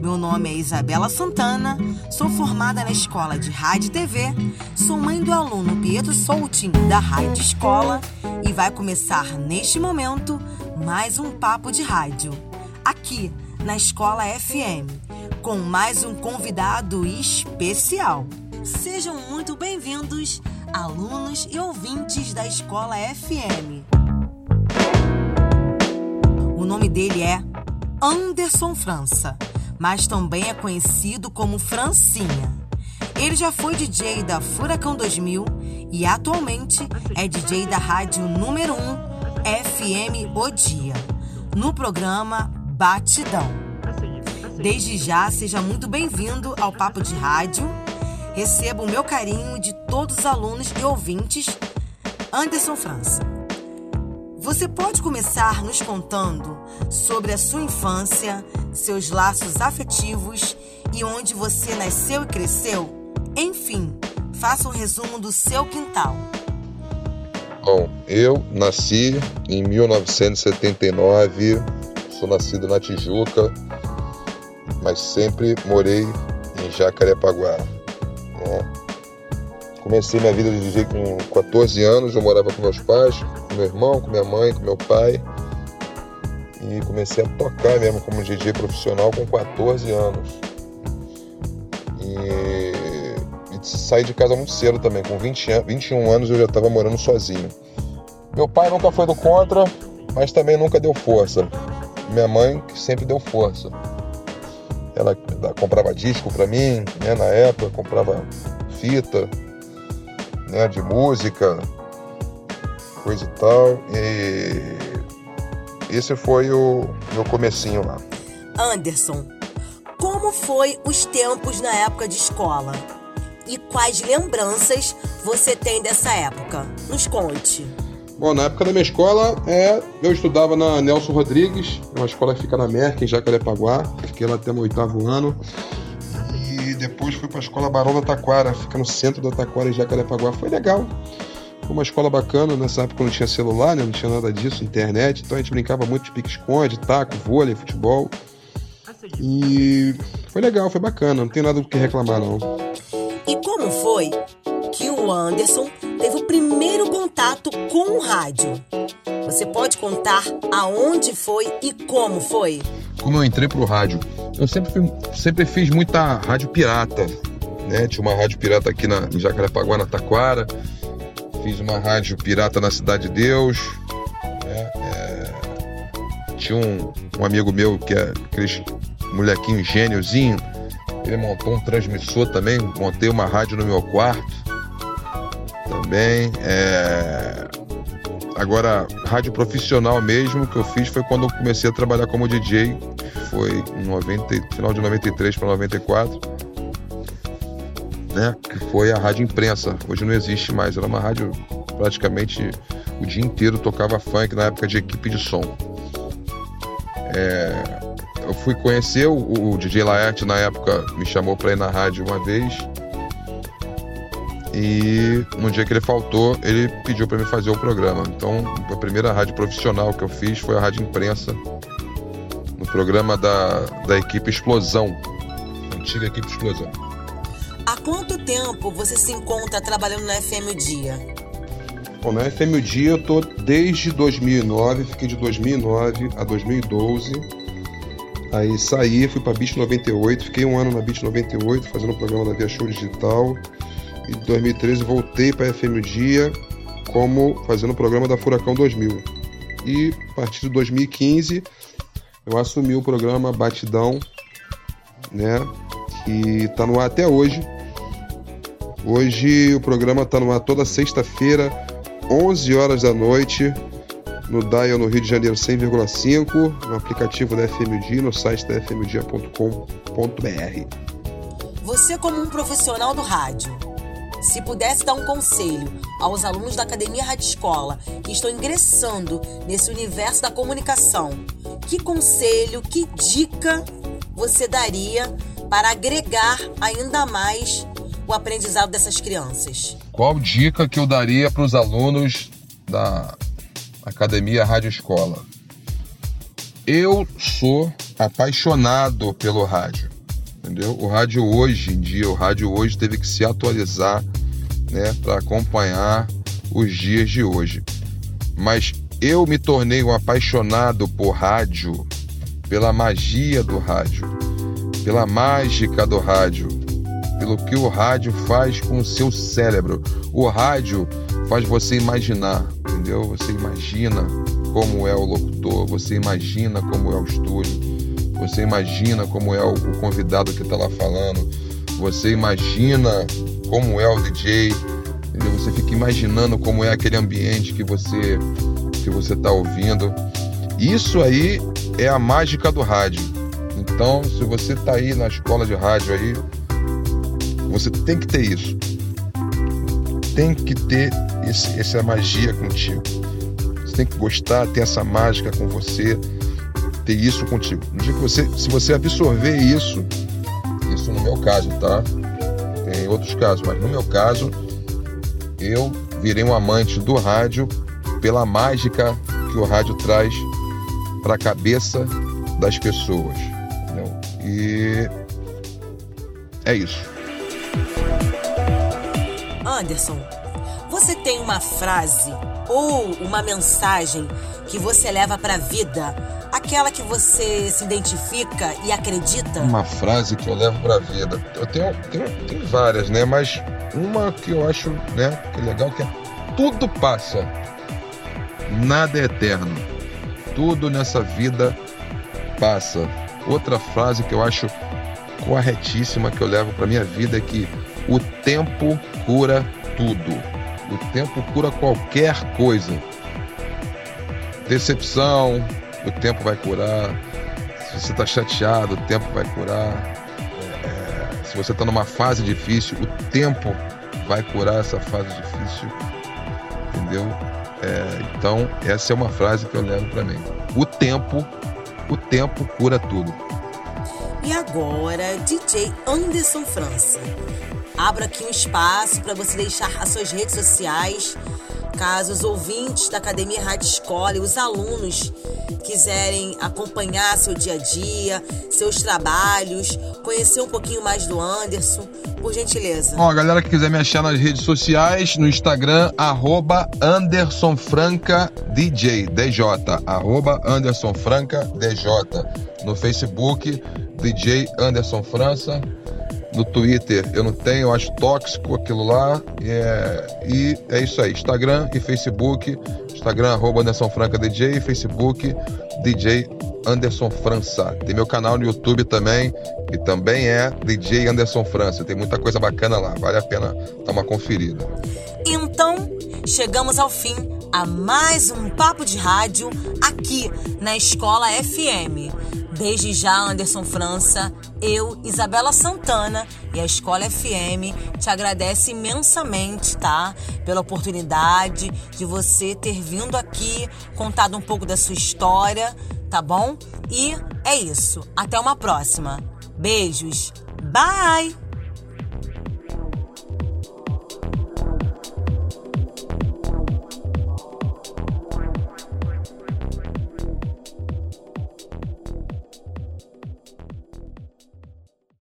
Meu nome é Isabela Santana, sou formada na Escola de Rádio e TV, sou mãe do aluno Pietro Soutinho da Rádio Escola e vai começar neste momento mais um papo de rádio, aqui na Escola FM, com mais um convidado especial. Sejam muito bem-vindos, alunos e ouvintes da Escola FM. O nome dele é Anderson França, mas também é conhecido como Francinha. Ele já foi DJ da Furacão 2000 e atualmente é DJ da rádio número 1 FM O Dia, no programa Batidão. Desde já, seja muito bem-vindo ao Papo de Rádio. Receba o meu carinho de todos os alunos e ouvintes. Anderson França. Você pode começar nos contando sobre a sua infância, seus laços afetivos e onde você nasceu e cresceu? Enfim, faça um resumo do seu quintal. Bom, eu nasci em 1979, sou nascido na Tijuca, mas sempre morei em Jacarepaguá. Comecei minha vida de DJ com 14 anos, eu morava com meus pais, com meu irmão, com minha mãe, com meu pai. E comecei a tocar mesmo como DJ profissional com 14 anos. E, e saí de casa muito cedo também, com 20, 21 anos eu já estava morando sozinho. Meu pai nunca foi do contra, mas também nunca deu força. Minha mãe que sempre deu força. Ela comprava disco para mim, né, na época, comprava fita, né, de música, coisa e tal. E esse foi o meu comecinho lá. Anderson, como foi os tempos na época de escola? E quais lembranças você tem dessa época? Nos conte. Bom, na época da minha escola, é, eu estudava na Nelson Rodrigues, uma escola que fica na Merck, em Jacarepaguá. Fiquei lá até o oitavo ano depois fui para a escola Barão da Taquara, fica no centro da Taquara em Jacarepaguá. Foi legal. Foi uma escola bacana, nessa época não tinha celular, né? não tinha nada disso, internet, então a gente brincava muito de pique-esconde, taco, vôlei, futebol. E foi legal, foi bacana, não tem nada do que reclamar não. E como foi que o Anderson teve o primeiro contato com o rádio? Você pode contar aonde foi e como foi? Como eu entrei pro rádio? Eu sempre, sempre fiz muita rádio pirata, né? Tinha uma rádio pirata aqui na, em Jacarepaguá, na Taquara. Fiz uma rádio pirata na Cidade de Deus. Né? É... Tinha um, um, amigo meu que é aquele molequinho gêniozinho. Ele montou um transmissor também. Montei uma rádio no meu quarto. Também. É... Agora, rádio profissional mesmo que eu fiz foi quando eu comecei a trabalhar como DJ foi em 90, final de 93 para 94, né? Que foi a rádio imprensa. Hoje não existe mais, era uma rádio praticamente o dia inteiro tocava funk na época de equipe de som. É, eu fui conhecer o, o DJ Laerte na época, me chamou para ir na rádio uma vez. E no dia que ele faltou, ele pediu para me fazer o programa. Então, a primeira rádio profissional que eu fiz foi a rádio imprensa programa da, da equipe Explosão, antiga equipe Explosão. Há quanto tempo você se encontra trabalhando na FM Dia? Bom, na FM Dia eu tô desde 2009, fiquei de 2009 a 2012. Aí saí, fui para Beat 98, fiquei um ano na Beat 98 fazendo o programa da Via Show Digital. E em 2013 voltei para FM Dia como fazendo o programa da Furacão 2000. E a partir de 2015 eu assumi o programa Batidão, né? Que tá no ar até hoje. Hoje o programa tá no ar toda sexta-feira, 11 horas da noite, no Dial no Rio de Janeiro 100,5, no aplicativo da FMD, no site da fmdia.com.br. Você como um profissional do rádio, se pudesse dar um conselho aos alunos da Academia Rádio Escola que estão ingressando nesse universo da comunicação, que conselho, que dica você daria para agregar ainda mais o aprendizado dessas crianças? Qual dica que eu daria para os alunos da Academia Rádio Escola? Eu sou apaixonado pelo rádio. Entendeu? O rádio hoje em dia, o rádio hoje teve que se atualizar, né, para acompanhar os dias de hoje. Mas eu me tornei um apaixonado por rádio, pela magia do rádio, pela mágica do rádio, pelo que o rádio faz com o seu cérebro. O rádio faz você imaginar, entendeu? Você imagina como é o locutor, você imagina como é o estúdio, você imagina como é o convidado que está lá falando, você imagina como é o DJ, entendeu? Você fica imaginando como é aquele ambiente que você que você está ouvindo. Isso aí é a mágica do rádio. Então, se você está aí na escola de rádio aí, você tem que ter isso. Tem que ter esse, essa magia contigo. Você tem que gostar, ter essa mágica com você, ter isso contigo. No dia que você, se você absorver isso, isso no meu caso, tá? Tem outros casos, mas no meu caso, eu virei um amante do rádio pela mágica que o rádio traz para a cabeça das pessoas. Entendeu? E é isso. Anderson, você tem uma frase ou uma mensagem que você leva para a vida? Aquela que você se identifica e acredita? Uma frase que eu levo para a vida. Eu tenho, tenho, tenho várias, né? Mas uma que eu acho né, que é legal que é tudo passa, nada é eterno. Tudo nessa vida passa. Outra frase que eu acho corretíssima que eu levo para minha vida é que o tempo cura tudo. O tempo cura qualquer coisa. Decepção, o tempo vai curar. Se você está chateado, o tempo vai curar. É, se você está numa fase difícil, o tempo vai curar essa fase difícil. Entendeu? É, então, essa é uma frase que eu levo para mim. O tempo, o tempo cura tudo. E agora, DJ Anderson França. Abro aqui um espaço para você deixar as suas redes sociais, caso os ouvintes da Academia Rádio Escola e os alunos quiserem acompanhar seu dia a dia, seus trabalhos, conhecer um pouquinho mais do Anderson, por gentileza. Bom, a galera que quiser me achar nas redes sociais, no Instagram, arroba Anderson Franca DJ, arroba Anderson Franca DJ. No Facebook, DJ Anderson França. No Twitter eu não tenho, eu acho tóxico aquilo lá. É, e é isso aí. Instagram e Facebook. Instagram, arroba Anderson Franca DJ, Facebook, DJ Anderson França. Tem meu canal no YouTube também, que também é DJ Anderson França. Tem muita coisa bacana lá, vale a pena dar uma conferida. Então, chegamos ao fim a mais um papo de rádio aqui na Escola FM. Desde já, Anderson França, eu, Isabela Santana e a Escola FM te agradece imensamente, tá? Pela oportunidade de você ter vindo aqui, contado um pouco da sua história, tá bom? E é isso. Até uma próxima. Beijos. Bye!